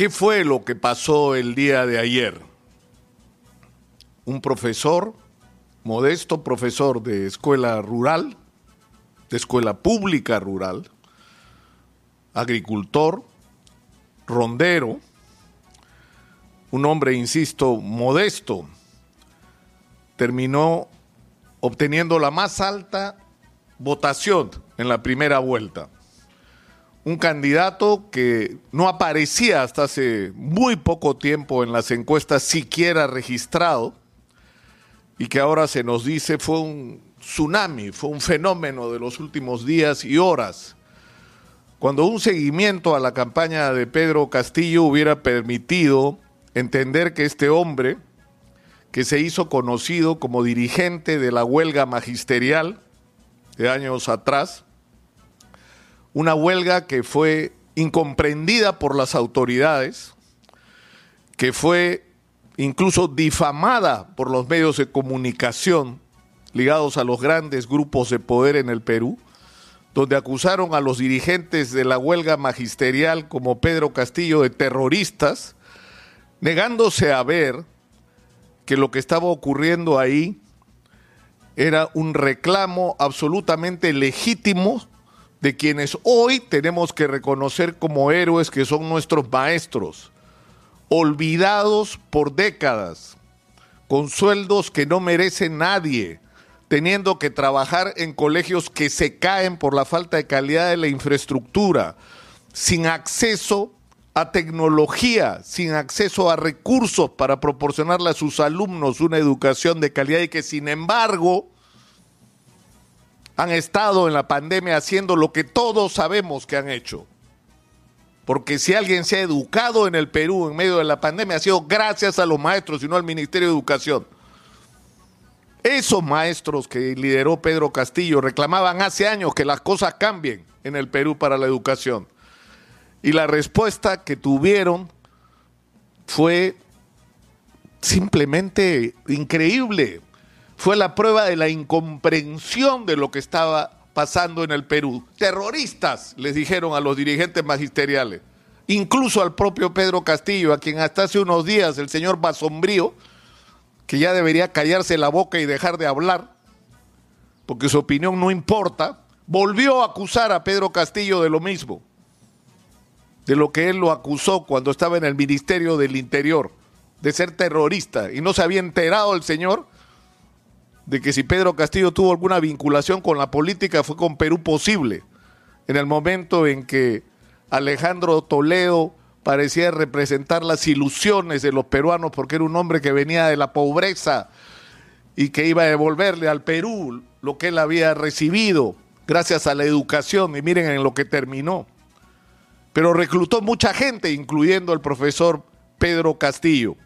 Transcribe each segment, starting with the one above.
¿Qué fue lo que pasó el día de ayer? Un profesor, modesto profesor de escuela rural, de escuela pública rural, agricultor, rondero, un hombre, insisto, modesto, terminó obteniendo la más alta votación en la primera vuelta. Un candidato que no aparecía hasta hace muy poco tiempo en las encuestas siquiera registrado y que ahora se nos dice fue un tsunami, fue un fenómeno de los últimos días y horas. Cuando un seguimiento a la campaña de Pedro Castillo hubiera permitido entender que este hombre, que se hizo conocido como dirigente de la huelga magisterial de años atrás, una huelga que fue incomprendida por las autoridades, que fue incluso difamada por los medios de comunicación ligados a los grandes grupos de poder en el Perú, donde acusaron a los dirigentes de la huelga magisterial como Pedro Castillo de terroristas, negándose a ver que lo que estaba ocurriendo ahí era un reclamo absolutamente legítimo de quienes hoy tenemos que reconocer como héroes que son nuestros maestros, olvidados por décadas, con sueldos que no merece nadie, teniendo que trabajar en colegios que se caen por la falta de calidad de la infraestructura, sin acceso a tecnología, sin acceso a recursos para proporcionarle a sus alumnos una educación de calidad y que sin embargo han estado en la pandemia haciendo lo que todos sabemos que han hecho. Porque si alguien se ha educado en el Perú en medio de la pandemia ha sido gracias a los maestros y no al Ministerio de Educación. Esos maestros que lideró Pedro Castillo reclamaban hace años que las cosas cambien en el Perú para la educación. Y la respuesta que tuvieron fue simplemente increíble. Fue la prueba de la incomprensión de lo que estaba pasando en el Perú. Terroristas, les dijeron a los dirigentes magisteriales, incluso al propio Pedro Castillo, a quien hasta hace unos días el señor Basombrío, que ya debería callarse la boca y dejar de hablar, porque su opinión no importa, volvió a acusar a Pedro Castillo de lo mismo de lo que él lo acusó cuando estaba en el Ministerio del Interior, de ser terrorista, y no se había enterado el señor de que si Pedro Castillo tuvo alguna vinculación con la política fue con Perú posible, en el momento en que Alejandro Toledo parecía representar las ilusiones de los peruanos porque era un hombre que venía de la pobreza y que iba a devolverle al Perú lo que él había recibido gracias a la educación y miren en lo que terminó pero reclutó mucha gente, incluyendo el profesor Pedro Castillo.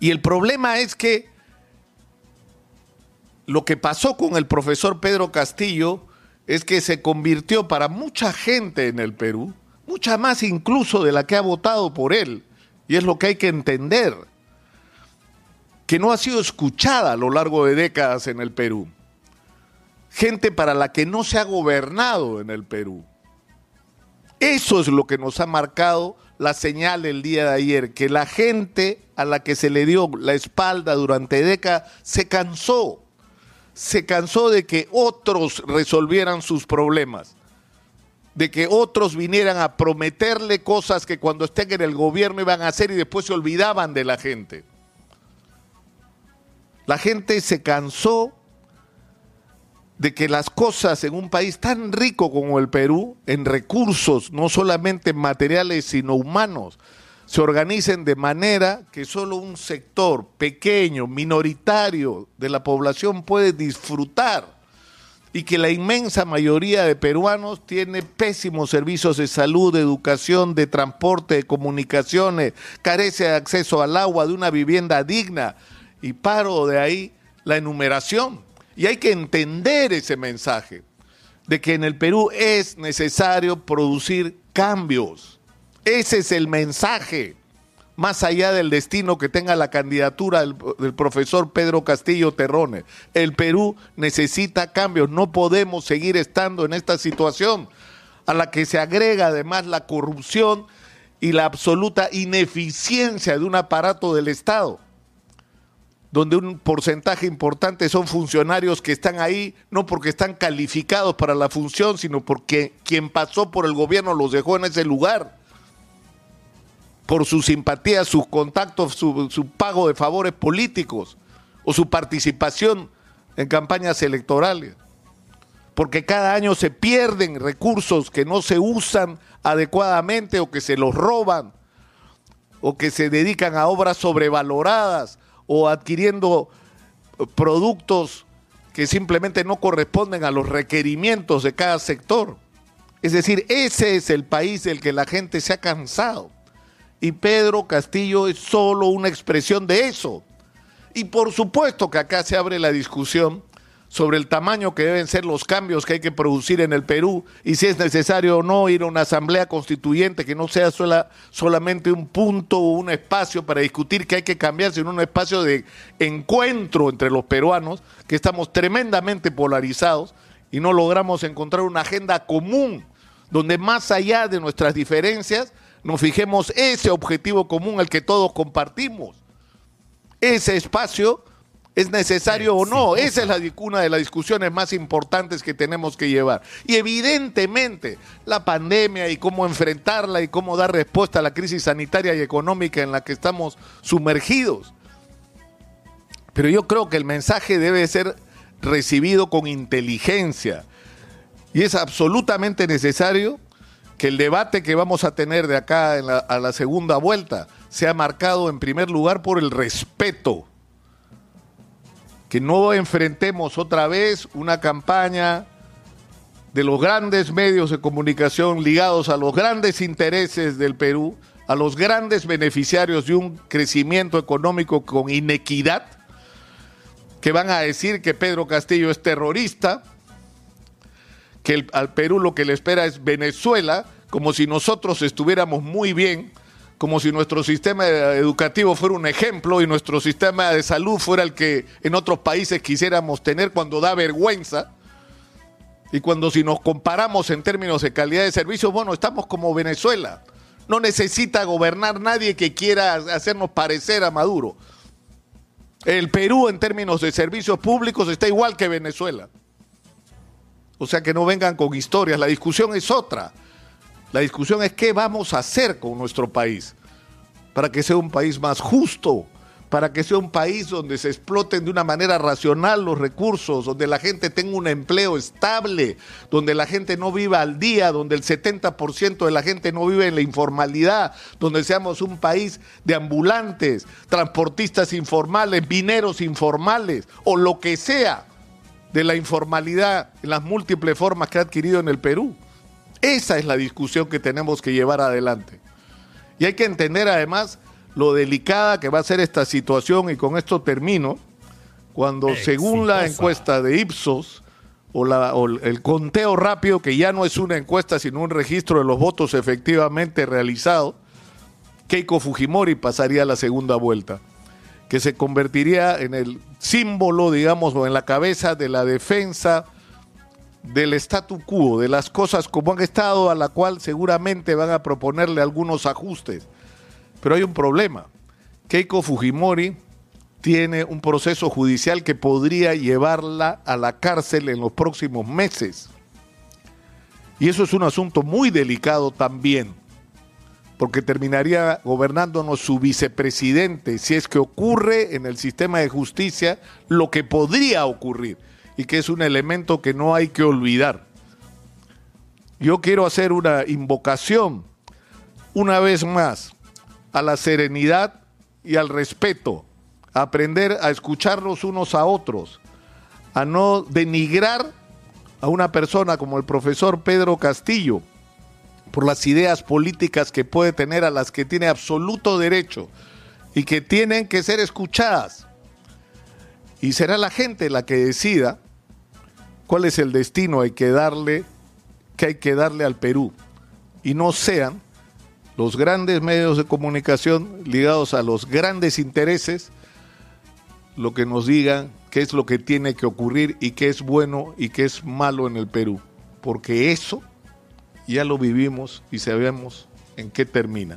Y el problema es que lo que pasó con el profesor Pedro Castillo es que se convirtió para mucha gente en el Perú, mucha más incluso de la que ha votado por él, y es lo que hay que entender, que no ha sido escuchada a lo largo de décadas en el Perú. Gente para la que no se ha gobernado en el Perú eso es lo que nos ha marcado la señal el día de ayer, que la gente a la que se le dio la espalda durante décadas se cansó, se cansó de que otros resolvieran sus problemas, de que otros vinieran a prometerle cosas que cuando estén en el gobierno iban a hacer y después se olvidaban de la gente. La gente se cansó de que las cosas en un país tan rico como el Perú, en recursos, no solamente materiales, sino humanos, se organicen de manera que solo un sector pequeño, minoritario de la población puede disfrutar y que la inmensa mayoría de peruanos tiene pésimos servicios de salud, de educación, de transporte, de comunicaciones, carece de acceso al agua, de una vivienda digna. Y paro de ahí la enumeración y hay que entender ese mensaje de que en el Perú es necesario producir cambios. Ese es el mensaje, más allá del destino que tenga la candidatura del, profesor Pedro Castillo Terrones. El Perú necesita cambios, no podemos seguir estando en esta situación a la que se agrega además la corrupción y la absoluta ineficiencia de un aparato del Estado, donde un porcentaje importante son funcionarios que están ahí no porque están calificados para la función, sino porque quien pasó por el gobierno los dejó en ese lugar, por su simpatía, sus contactos, su, su pago de favores políticos o su participación en campañas electorales porque cada año se pierden recursos que no se usan adecuadamente o que se los roban o que se dedican a obras sobrevaloradas o adquiriendo productos que simplemente no corresponden a los requerimientos de cada sector. Es decir, ese es el país del que la gente se ha cansado. Y Pedro Castillo es solo una expresión de eso. Y por supuesto que acá se abre la discusión sobre el tamaño que deben ser los cambios que hay que producir en el Perú y si es necesario o no ir a una asamblea constituyente que no sea sola, solamente un punto o un espacio para discutir que hay que cambiar, sino un espacio de encuentro entre los peruanos, que estamos tremendamente polarizados y no logramos encontrar una agenda común donde más allá de nuestras diferencias nos fijemos ese objetivo común al que todos compartimos. Ese espacio ¿Es necesario o no? Esa es la, una de las discusiones más importantes que tenemos que llevar. Y evidentemente la pandemia y cómo enfrentarla y cómo dar respuesta a la crisis sanitaria y económica en la que estamos sumergidos. Pero yo creo que el mensaje debe ser recibido con inteligencia. Y es absolutamente necesario que el debate que vamos a tener de acá a la segunda vuelta sea marcado en primer lugar por el respeto. Que no enfrentemos otra vez una campaña de los grandes medios de comunicación ligados a los grandes intereses del Perú, a los grandes beneficiarios de un crecimiento económico con inequidad, que van a decir que Pedro Castillo es terrorista, que al Perú lo que le espera es Venezuela, como si nosotros estuviéramos muy bien como si nuestro sistema educativo fuera un ejemplo y nuestro sistema de salud fuera el que en otros países quisiéramos tener cuando da vergüenza. Y cuando si nos comparamos en términos de calidad de servicios, bueno, estamos como Venezuela. No necesita gobernar nadie que quiera hacernos parecer a Maduro. El Perú en términos de servicios públicos está igual que Venezuela. O sea que no vengan con historias, la discusión es otra. La discusión es qué vamos a hacer con nuestro país para que sea un país más justo, para que sea un país donde se exploten de una manera racional los recursos, donde la gente tenga un empleo estable, donde la gente no viva al día, donde el 70% de la gente no vive en la informalidad, donde seamos un país de ambulantes, transportistas informales, mineros informales o lo que sea de la informalidad en las múltiples formas que ha adquirido en el Perú. Esa es la discusión que tenemos que llevar adelante. Y hay que entender además lo delicada que va a ser esta situación y con esto termino, cuando según la encuesta de Ipsos o, la, o el conteo rápido, que ya no es una encuesta sino un registro de los votos efectivamente realizado, Keiko Fujimori pasaría a la segunda vuelta, que se convertiría en el símbolo, digamos, o en la cabeza de la defensa del statu quo, de las cosas como han estado, a la cual seguramente van a proponerle algunos ajustes. Pero hay un problema. Keiko Fujimori tiene un proceso judicial que podría llevarla a la cárcel en los próximos meses. Y eso es un asunto muy delicado también, porque terminaría gobernándonos su vicepresidente si es que ocurre en el sistema de justicia lo que podría ocurrir y que es un elemento que no hay que olvidar. Yo quiero hacer una invocación una vez más a la serenidad y al respeto, a aprender a escucharnos unos a otros, a no denigrar a una persona como el profesor Pedro Castillo por las ideas políticas que puede tener a las que tiene absoluto derecho y que tienen que ser escuchadas. Y será la gente la que decida cuál es el destino hay que darle, que hay que darle al Perú y no sean los grandes medios de comunicación ligados a los grandes intereses lo que nos digan qué es lo que tiene que ocurrir y qué es bueno y qué es malo en el Perú, porque eso ya lo vivimos y sabemos en qué termina.